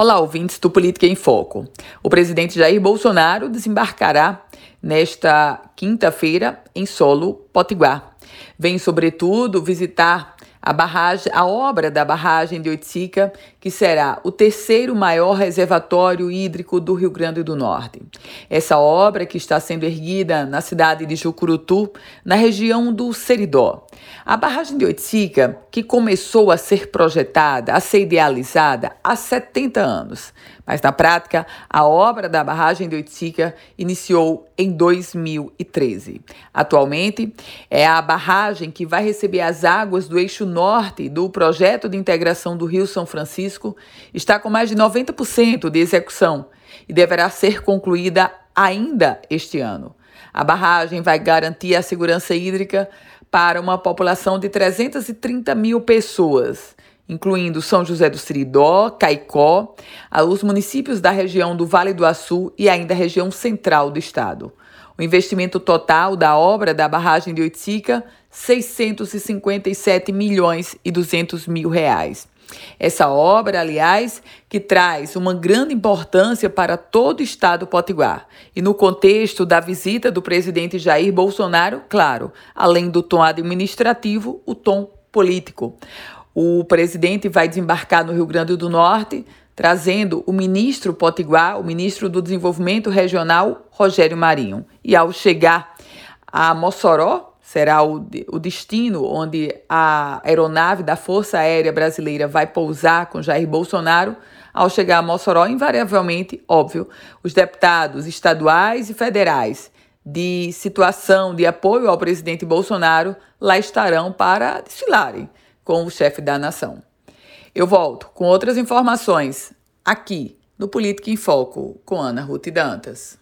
Olá, ouvintes do Política em Foco. O presidente Jair Bolsonaro desembarcará nesta quinta-feira em solo potiguar. Vem, sobretudo, visitar a barragem, a obra da barragem de Oiticica, que será o terceiro maior reservatório hídrico do Rio Grande do Norte. Essa obra, que está sendo erguida na cidade de Jucurutu, na região do Seridó. A barragem de Oiticica, que começou a ser projetada, a ser idealizada há 70 anos, mas na prática, a obra da barragem de Oiticica iniciou em 2013. Atualmente, é a barragem que vai receber as águas do eixo norte do projeto de integração do Rio São Francisco, está com mais de 90% de execução e deverá ser concluída ainda este ano. A barragem vai garantir a segurança hídrica para uma população de 330 mil pessoas incluindo São José do Siridó, Caicó, os municípios da região do Vale do Açu e ainda a região central do estado. O investimento total da obra da barragem de Oiticica, 657 milhões e 200 mil reais. Essa obra, aliás, que traz uma grande importância para todo o estado potiguar. E no contexto da visita do presidente Jair Bolsonaro, claro, além do tom administrativo, o tom político. O presidente vai desembarcar no Rio Grande do Norte, trazendo o ministro Potiguar, o ministro do Desenvolvimento Regional, Rogério Marinho. E ao chegar a Mossoró, será o, o destino onde a aeronave da Força Aérea Brasileira vai pousar com Jair Bolsonaro. Ao chegar a Mossoró, invariavelmente, óbvio, os deputados estaduais e federais de situação de apoio ao presidente Bolsonaro lá estarão para desfilarem com o chefe da nação. Eu volto com outras informações aqui no Política em Foco com Ana Ruth Dantas.